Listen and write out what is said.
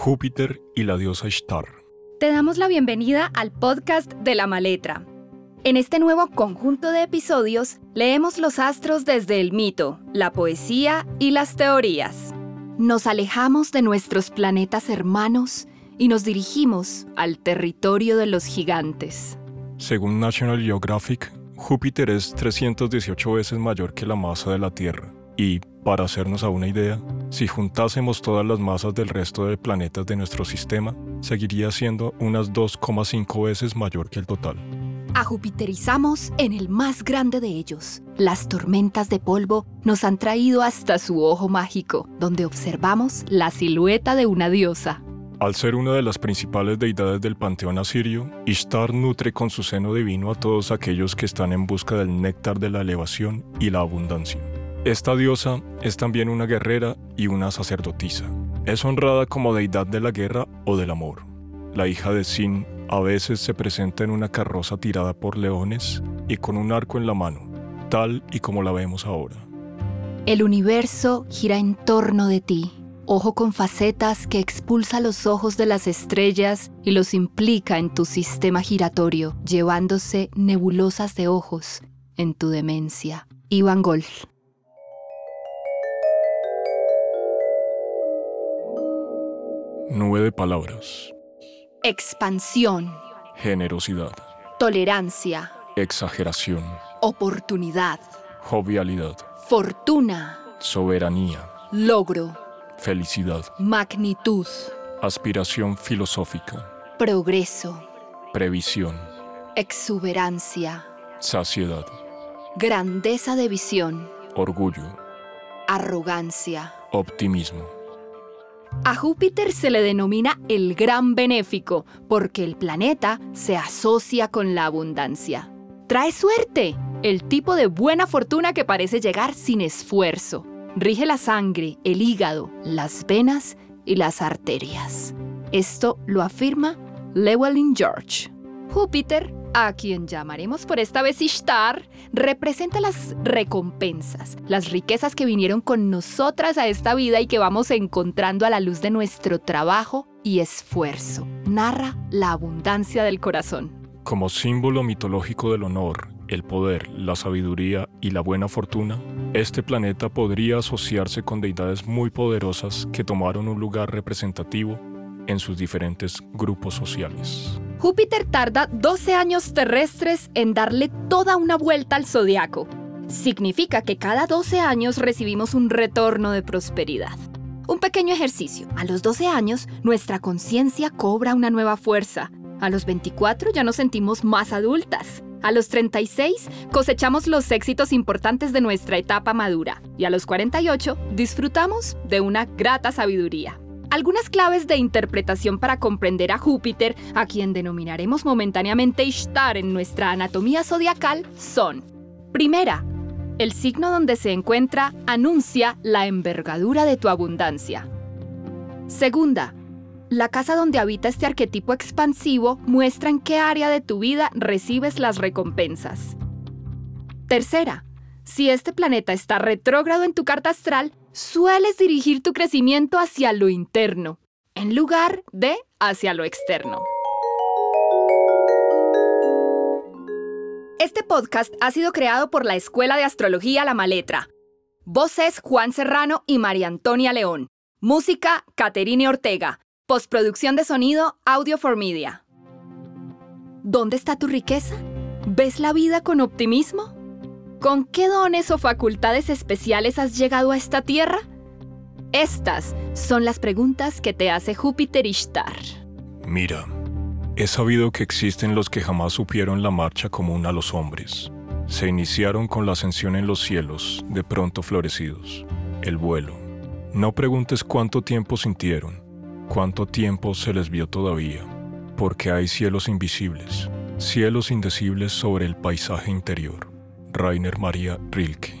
Júpiter y la diosa Ishtar. Te damos la bienvenida al podcast de la maletra. En este nuevo conjunto de episodios leemos los astros desde el mito, la poesía y las teorías. Nos alejamos de nuestros planetas hermanos y nos dirigimos al territorio de los gigantes. Según National Geographic, Júpiter es 318 veces mayor que la masa de la Tierra y, para hacernos a una idea, si juntásemos todas las masas del resto de planetas de nuestro sistema, seguiría siendo unas 2,5 veces mayor que el total. A Jupiterizamos en el más grande de ellos. Las tormentas de polvo nos han traído hasta su ojo mágico, donde observamos la silueta de una diosa. Al ser una de las principales deidades del panteón asirio, Ishtar nutre con su seno divino a todos aquellos que están en busca del néctar de la elevación y la abundancia. Esta diosa es también una guerrera y una sacerdotisa. Es honrada como deidad de la guerra o del amor. La hija de Sin a veces se presenta en una carroza tirada por leones y con un arco en la mano, tal y como la vemos ahora. El universo gira en torno de ti, ojo con facetas que expulsa los ojos de las estrellas y los implica en tu sistema giratorio, llevándose nebulosas de ojos en tu demencia. Iván Golf. Nube de palabras. Expansión. Generosidad. Tolerancia. Exageración. Oportunidad. Jovialidad. Fortuna. Soberanía. Logro. Felicidad. Magnitud. Aspiración filosófica. Progreso. Previsión. Exuberancia. Saciedad. Grandeza de visión. Orgullo. Arrogancia. Optimismo. A Júpiter se le denomina el gran benéfico porque el planeta se asocia con la abundancia. Trae suerte, el tipo de buena fortuna que parece llegar sin esfuerzo. Rige la sangre, el hígado, las venas y las arterias. Esto lo afirma Llewellyn George. Júpiter a quien llamaremos por esta vez Ishtar, representa las recompensas, las riquezas que vinieron con nosotras a esta vida y que vamos encontrando a la luz de nuestro trabajo y esfuerzo. Narra la abundancia del corazón. Como símbolo mitológico del honor, el poder, la sabiduría y la buena fortuna, este planeta podría asociarse con deidades muy poderosas que tomaron un lugar representativo en sus diferentes grupos sociales. Júpiter tarda 12 años terrestres en darle toda una vuelta al zodiaco. Significa que cada 12 años recibimos un retorno de prosperidad. Un pequeño ejercicio. A los 12 años, nuestra conciencia cobra una nueva fuerza. A los 24 ya nos sentimos más adultas. A los 36 cosechamos los éxitos importantes de nuestra etapa madura. Y a los 48 disfrutamos de una grata sabiduría. Algunas claves de interpretación para comprender a Júpiter, a quien denominaremos momentáneamente Ishtar en nuestra anatomía zodiacal, son: primera, el signo donde se encuentra anuncia la envergadura de tu abundancia. Segunda, la casa donde habita este arquetipo expansivo muestra en qué área de tu vida recibes las recompensas. Tercera, si este planeta está retrógrado en tu carta astral, sueles dirigir tu crecimiento hacia lo interno, en lugar de hacia lo externo. Este podcast ha sido creado por la Escuela de Astrología La Maletra. Voces Juan Serrano y María Antonia León. Música Caterine Ortega. Postproducción de sonido Audio for Media. ¿Dónde está tu riqueza? ¿Ves la vida con optimismo? ¿Con qué dones o facultades especiales has llegado a esta Tierra? Estas son las preguntas que te hace Júpiter Ishtar. Mira, he sabido que existen los que jamás supieron la marcha común a los hombres. Se iniciaron con la ascensión en los cielos, de pronto florecidos, el vuelo. No preguntes cuánto tiempo sintieron, cuánto tiempo se les vio todavía, porque hay cielos invisibles, cielos indecibles sobre el paisaje interior. Rainer Maria Rilke.